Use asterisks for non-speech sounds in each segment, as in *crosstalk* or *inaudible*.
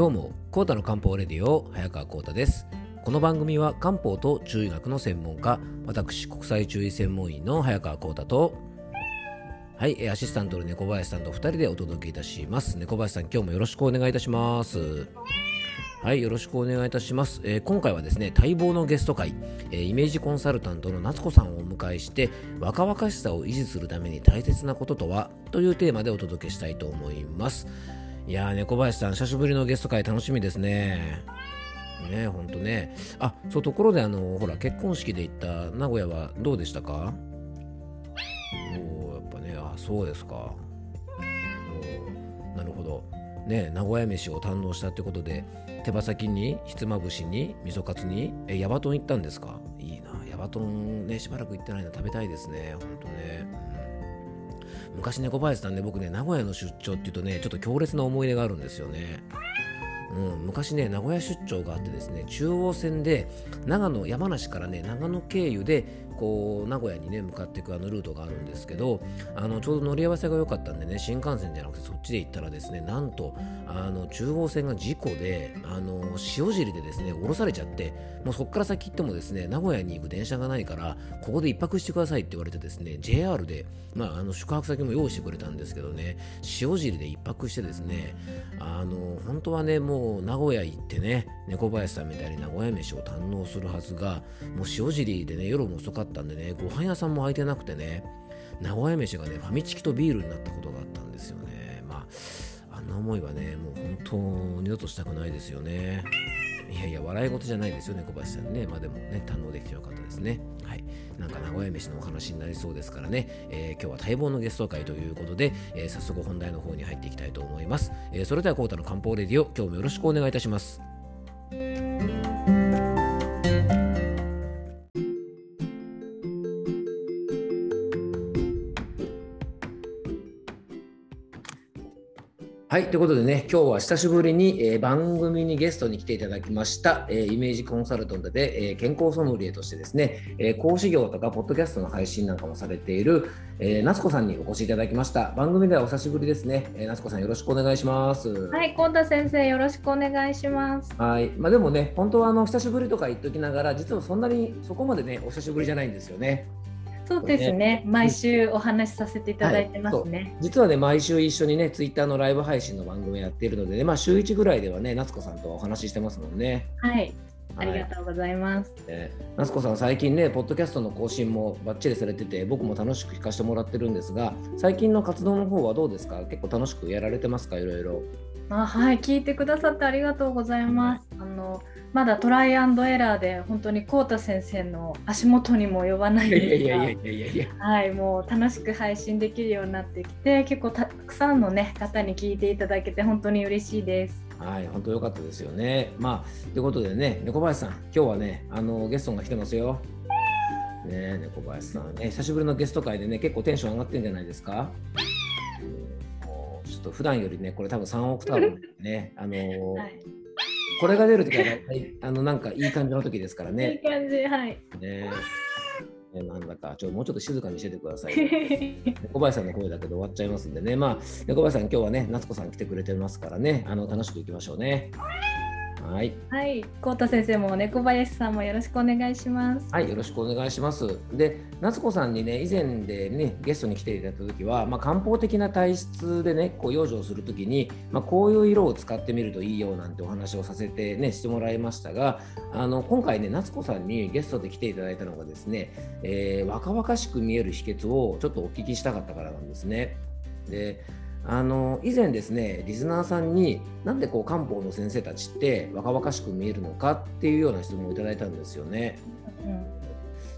どうも、コータの漢方レディオ、早川コータです。この番組は漢方と中医学の専門家、私、国際中医専門医の早川コータと、はい、えーアシスタントの猫林さんと2人でお届けいたします。猫林さん、今日もよろしくお願いいたします。はい、よろしくお願いいたします。えー今回はですね、待望のゲスト会、えーイメージコンサルタントの夏子さんをお迎えして、若々しさを維持するために大切なこととは？というテーマでお届けしたいと思います。いやー、猫林さん、久しぶりのゲスト会楽しみですね。ねほんとね。あ、そう、ところで、あの、ほら、結婚式で行った名古屋はどうでしたか？おーやっぱね、あ、そうですか。おーなるほど。ね名古屋飯を堪能したってことで、手羽先に、ひつまぶしに、味噌カツに、え、ヤバトン行ったんですか？いいな。ヤバトンね、しばらく行ってないの食べたいですね。ほんとね。昔猫林さんね僕ね名古屋の出張っていうとねちょっと強烈な思い出があるんですよね。うん、昔ね名古屋出張があってですね中央線で長野山梨からね長野経由でこう名古屋にね向かっていくあのルートがあるんですけどあのちょうど乗り合わせが良かったんでね新幹線じゃなくてそっちで行ったらですねなんとあの中央線が事故であの塩尻でですね降ろされちゃってもうそこから先行ってもですね名古屋に行く電車がないからここで一泊してくださいって言われてですね JR で、まあ、あの宿泊先も用意してくれたんですけどね塩尻で一泊してですねあの本当はねもう名古屋行ってね猫林さんみたいに名古屋飯を堪能するはずがもう塩尻でね夜も遅かったたんでねご飯屋さんも空いてなくてね名古屋飯がねファミチキとビールになったことがあったんですよね。まああんな思いはねもう本当二度としたくないですよね。いやいや笑い事じゃないですよね小林さんね。まあでもね堪能できてよかったですね。はい。なんか名古屋飯のお話になりそうですからね、えー今日は待望のゲスト会ということで、えー早速本題の方に入っていきたいと思います、えーそれではコータの漢方レディオ今日もよろしくお願いいたします。はい、ということでね、今日は久しぶりに、えー番組にゲストに来ていただきました、えーイメージコンサルタントで、えー健康ソムリエとしてですね、えー講師業とかポッドキャストの配信なんかもされている、えー夏子さんにお越しいただきました。番組ではお久しぶりですね。えー夏子さんよろしくお願いします。はい、コンタ先生よろしくお願いします。はい、まあでもね、本当はあの久しぶりとか言っときながら、実はそんなにそこまでね、お久しぶりじゃないんですよね。そうですね。毎週お話しさせていただいてますね。実はね、毎週一緒にね、ツイッターのライブ配信の番組やっているのでね、まあ週1ぐらいではね、夏子さんとはお話ししてますもんね。はい、あはいりがとうございます。えー夏子さん、最近ね、ポッドキャストの更新もバッチリされてて、僕も楽しく聞かせてもらってるんですが、最近の活動の方はどうですか？結構楽しくやられてますか？いろいろ。あ、はい、聞いてくださってありがとうございます。あのまだトライアンドエラーで本当にコウタ先生の足元にも及ばないですが。はい、もう楽しく配信できるようになってきて、結構たくさんのね方に聞いていただけて本当に嬉しいです。はい、本当良かったですよね。まあ、ということでね、猫林さん、今日はね、あのゲストが来てますよ。ね、猫林さん、ね、久しぶりのゲスト会でね、結構テンション上がってるんじゃないですか？ちょっと普段よりね、これ多分3オクターブね、あのー *laughs* はい、これが出るときは大体、あの、なんかいい感じの時ですからいいね。感じ、はい。ねねなんだか、ちょもうちょっと静かにしててくださいよ。*laughs* 猫林さんの声だけで終わっちゃいますんでね、まあ、猫林さん、今日はね、夏子さん来てくれてますからね、あの楽しくいきましょうね。はい。はい、コウタ先生も猫林さんもよろしくお願いします。はい、よろしくお願いします。で、夏子さんにね、以前でね、ゲストに来ていただいたときは、まあ、漢方的な体質でね、こう養生するときに、まあ、こういう色を使ってみるといいよなんてお話をさせてね、してもらいましたが、あの今回ね、夏子さんにゲストで来ていただいたのがですね、えー若々しく見える秘訣をちょっとお聞きしたかったからなんですね。で、あの以前ですねリスナーさんになんでこう漢方の先生たちって若々しく見えるのかっていうような質問をいただいたんですよね。うん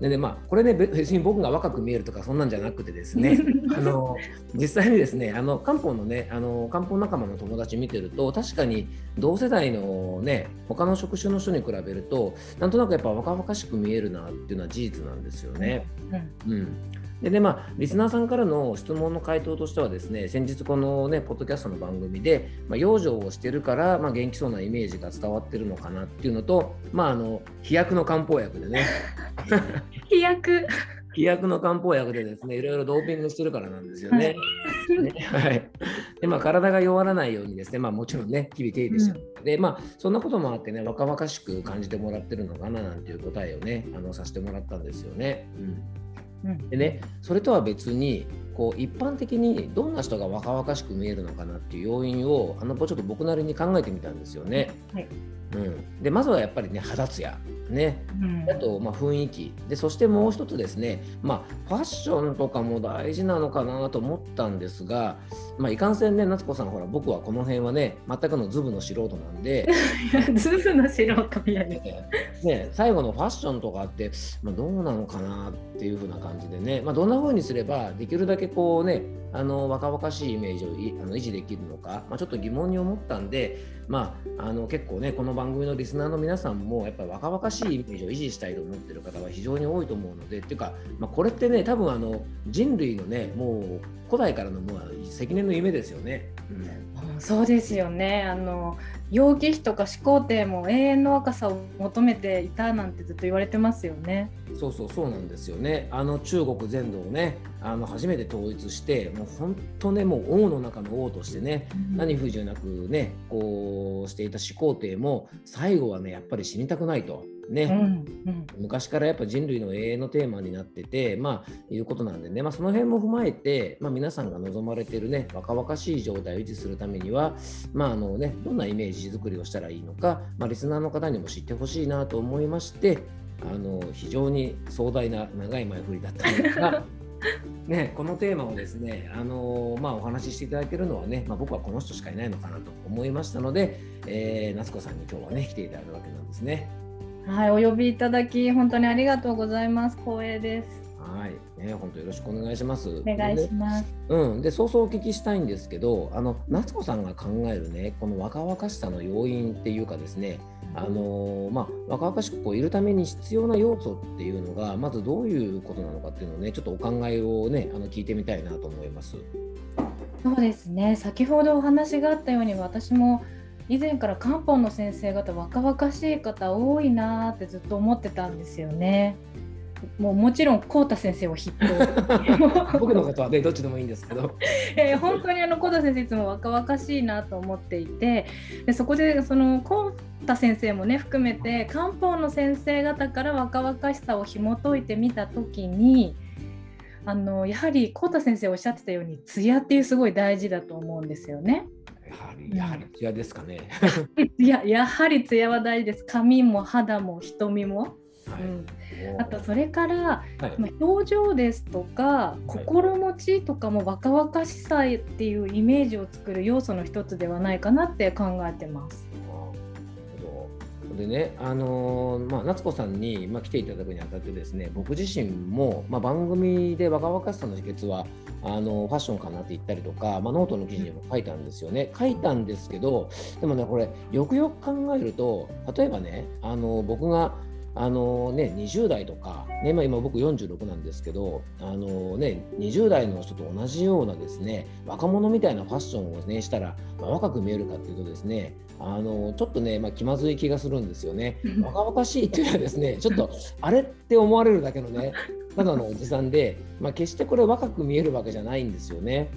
でねまあ、これねべ別に僕が若く見えるとかそんなんじゃなくてですね *laughs* あの実際にですねあの漢方のねあの漢方仲間の友達見てると確かに同世代のね他の職種の人に比べるとなんとなくやっぱ若々しく見えるなっていうのは事実なんですよね。うんうんでねまあ、リスナーさんからの質問の回答としてはですね先日このねポッドキャストの番組で、まあ、養生をしてるから、まあ、元気そうなイメージが伝わってるのかなっていうのと、まあ、あの飛躍の漢方薬でね *laughs* 飛躍。飛躍の漢方薬でですねいろいろドーピングしてるからなんですよね。ねはい、でまあ、体が弱らないようにですね、まあ、もちろんね日々手入れしてる、うん、でまあそんなこともあってね若々しく感じてもらってるのかななんていう答えをねあのさせてもらったんですよね。うん、でねそれとは別にこう一般的にどんな人が若々しく見えるのかなっていう要因をあのちょっと僕なりに考えてみたんですよね。はいうん、でまずはやっぱりね肌ツヤ。ね、うん、あとまあ雰囲気。でそしてもう一つですね、まあ、ファッションとかも大事なのかなと思ったんですが、まあ、いかんせんね夏子さんほら僕はこの辺はね全くのズブの素人なんで。*laughs* ズブの素人みたいな、ね、最後のファッションとかって、まあ、どうなのかなっていう風な感じでね、まあ、どんな風にすればできるだけこうねあの若々しいイメージをあの維持できるのか、まあ、ちょっと疑問に思ったんで、まあ、あの結構ねこの番組のリスナーの皆さんもやっぱり若々しいイメージを維持したいと思ってる方は非常に多いと思うのでっていうか、まあ、これってね多分あの人類のねもう古代からのもう積年の夢ですよね。うんうん、そうですよねあの楊貴妃とか始皇帝も永遠の若さを求めていたなんてずっと言われてますよね。そうそうそうなんですよね。あの中国全土をねあの初めて統一してもう本当ねもう王の中の王としてね、うん、何不自由なくねこうしていた始皇帝も最後はねやっぱり死にたくないと。ね、うんうん、昔からやっぱ人類の永遠のテーマになってて、まあ、いうことなんでね、まあ、その辺も踏まえて、まあ、皆さんが望まれてるね、若々しい状態を維持するためには、まああのね、どんなイメージ作りをしたらいいのか、まあ、リスナーの方にも知ってほしいなと思いまして、あの非常に壮大な長い前振りだったんですが、*laughs* ね、このテーマをですね、あのまあ、お話ししていただけるのはね、まあ、僕はこの人しかいないのかなと思いましたので、えー、夏子さんに今日はね来ていただくわけなんですね。はい、お呼びいただき本当にありがとうございます。光栄です。はい、ね、本当よろしくお願いします。お願いします。うん、で、早々お聞きしたいんですけど、あの夏子さんが考えるね、この若々しさの要因っていうかですね。あのまあ、若々しくこういるために必要な要素っていうのがまずどういうことなのかっていうのをねちょっとお考えをねあの聞いてみたいなと思います。そうですね先ほどお話があったように私も以前から漢方の先生方若々しい方多いなってずっと思ってたんですよね。もうもちろん浩太先生を筆頭 *laughs* 僕のことはねどっちでもいいんですけど *laughs* え本当にあの浩太先生いつも若々しいなと思っていてでそこでその浩太先生もね含めて漢方の先生方から若々しさを紐解いてみた時にあのやはり浩太先生おっしゃってたように艶っていうすごい大事だと思うんですよね。やはり、やはり艶ですかね。*laughs* いや、やはり艶は大事です。髪も肌も瞳も。はい、うん、あとそれから、はい、表情ですとか心持ちとかも若々しさっていうイメージを作る要素の一つではないかなって考えてます。でね、あのー、まあ、夏子さんに、まあ、来ていただくにあたってですね僕自身も、まあ、番組で若々しさの秘訣はあのファッションかなって言ったりとか、まあ、ノートの記事にも書いたんですよね。書いたんですけど、でもね、これ、よくよく考えると、例えばね、あの僕があのね、20代とか、ねまあ、今僕46なんですけど、あのね、20代の人と同じようなですね若者みたいなファッションを、ね、したら、まあ、若く見えるかっていうとですねあのちょっとね、まあ、気まずい気がするんですよね。若々しいっていうのはですね *laughs* ちょっとあれって思われるだけのねただのおじさんで、まあ、決してこれ若く見えるわけじゃないんですよね。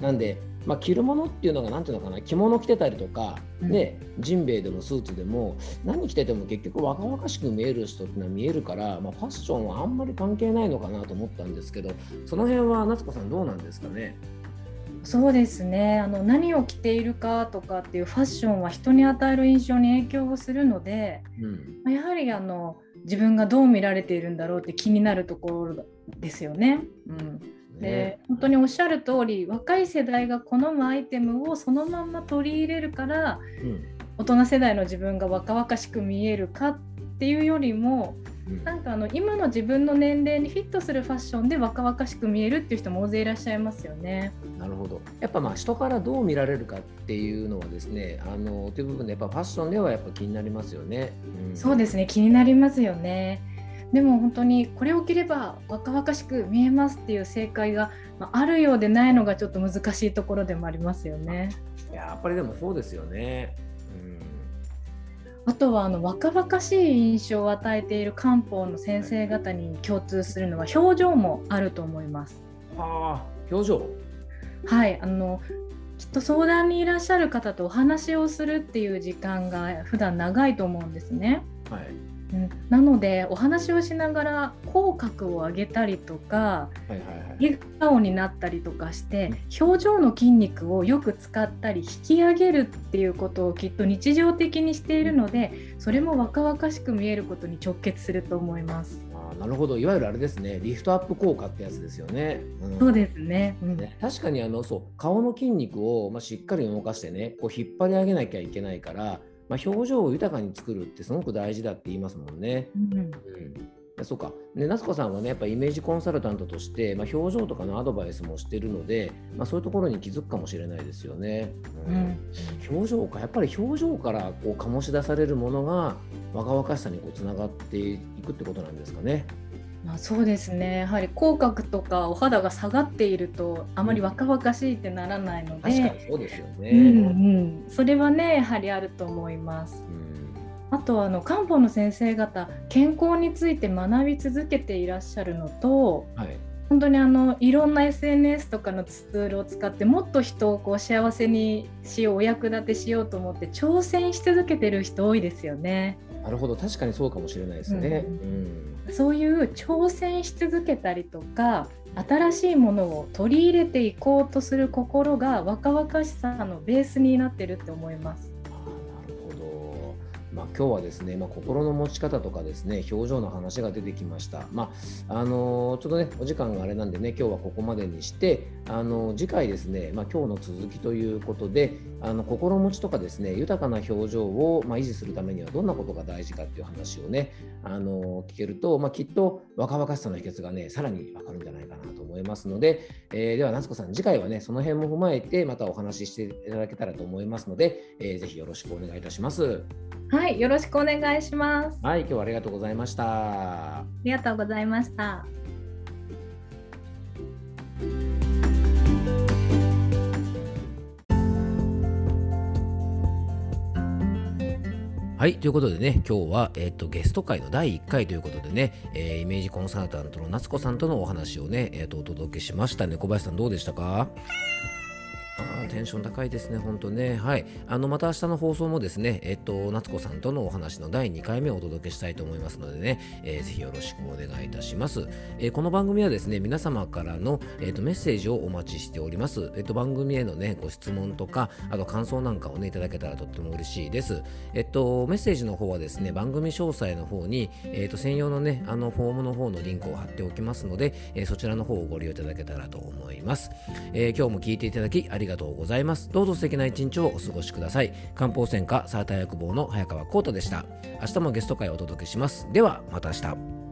なんで、まあ、着るものっていうのが何ていうのかな着物着てたりとか、ね、ジンベエでもスーツでも何着てても結局若々しく見える人っていうのは見えるから、まあ、ファッションはあんまり関係ないのかなと思ったんですけどその辺は夏子さんどうなんですかね？そうですね。あの何を着ているかとかっていうファッションは人に与える印象に影響をするので、うん、やはりあの自分がどう見られているんだろうって気になるところですよね。うんで本当におっしゃる通り若い世代が好むアイテムをそのまま取り入れるから、うん、大人世代の自分が若々しく見えるかっていうよりも、うん、なんかあの今の自分の年齢にフィットするファッションで若々しく見えるっていう人も大勢いらっしゃいますよね。なるほどやっぱまあ人からどう見られるかっていうのはですねあのという部分でやっぱファッションではやっぱ気になりますよね。うん、そうですね気になりますよね。でも本当にこれを着れば若々しく見えますっていう正解があるようでないのがちょっと難しいところでもありますよね。やっぱりでもそうですよね。うん、あとはあの若々しい印象を与えている漢方の先生方に共通するのは表情もあると思います。はあ、表情？はいあのきっと相談にいらっしゃる方とお話をするっていう時間が普段長いと思うんですね。はいうん、なのでお話をしながら口角を上げたりとか、笑顔になったりとかして表情の筋肉をよく使ったり引き上げるっていうことをきっと日常的にしているのでそれも若々しく見えることに直結すると思います。あなるほど。いわゆるあれですね。リフトアップ効果ってやつですよね。うん、そうですね,、うん、ね。確かにあのそう顔の筋肉を、まあ、しっかり動かしてねこう引っ張り上げなきゃいけないからまあ、表情を豊かに作るってすごく大事だって言いますもんね。うん、うんそうか。ね、夏子さんはね、やっぱイメージコンサルタントとして、まあ、表情とかのアドバイスもしてるので、まあ、そういうところに気づくかもしれないですよね。うん、表情か、やっぱり表情からこう醸し出されるものが若々しさにこうつながっていくってことなんですかね。まあ、そうですね。やはり口角とかお肌が下がっているとあまり若々しいってならないので、確かにそうですよね、うんうん、それはねやはりあると思います。うん、あとあの漢方の先生方健康について学び続けていらっしゃるのと、はい、本当にあのいろんな SNS とかのツールを使ってもっと人をこう幸せにしようお役立てしようと思って挑戦し続けてる人多いですよね。なるほど確かにそうかもしれないですね。うん、うんそういう挑戦し続けたりとか新しいものを取り入れていこうとする心が若々しさのベースになってるって思います。まあ、今日はですね、まあ、心の持ち方とかですね表情の話が出てきました。まああのー、ちょっとねお時間があれなんでね今日はここまでにしてあのー、次回ですね、まあ、今日の続きということであの心持ちとかですね豊かな表情を、まあ、維持するためにはどんなことが大事かっていう話をねあのー、聞けると、まあ、きっと若々しさの秘訣がねさらに分かるんじゃないかなと思いますので、えー、では夏子さん次回はねその辺も踏まえてまたお話ししていただけたらと思いますので、えー、ぜひよろしくお願いいたします。はい、よろしくお願いします。はい、今日はありがとうございました。ありがとうございました。はい、ということでね、今日は、えーと、ゲスト会の第1回ということでね、えー、イメージコンサルタントの夏子さんとのお話をね、えーと、お届けしましたね。小林さんどうでしたか？テンション高いですね、本当ね。はい。あの、また明日の放送もですね、えっと、夏子さんとのお話の第2回目をお届けしたいと思いますのでね、えー、ぜひよろしくお願いいたします。えー、この番組はですね、皆様からの、えーと、メッセージをお待ちしております。えっ、と、番組へのね、ご質問とか、あと感想なんかをね、いただけたらとっても嬉しいです。えっと、メッセージの方はですね、番組詳細の方に、えっと、専用のね、あの、フォームの方のリンクを貼っておきますので、えそちらの方をご利用いただけたらと思います。え今日も聞いていただきありがとうございます。どうぞ素敵な一日をお過ごしください。漢方専科サーター役房の早川浩太でした。明日もゲスト会をお届けします。ではまた明日。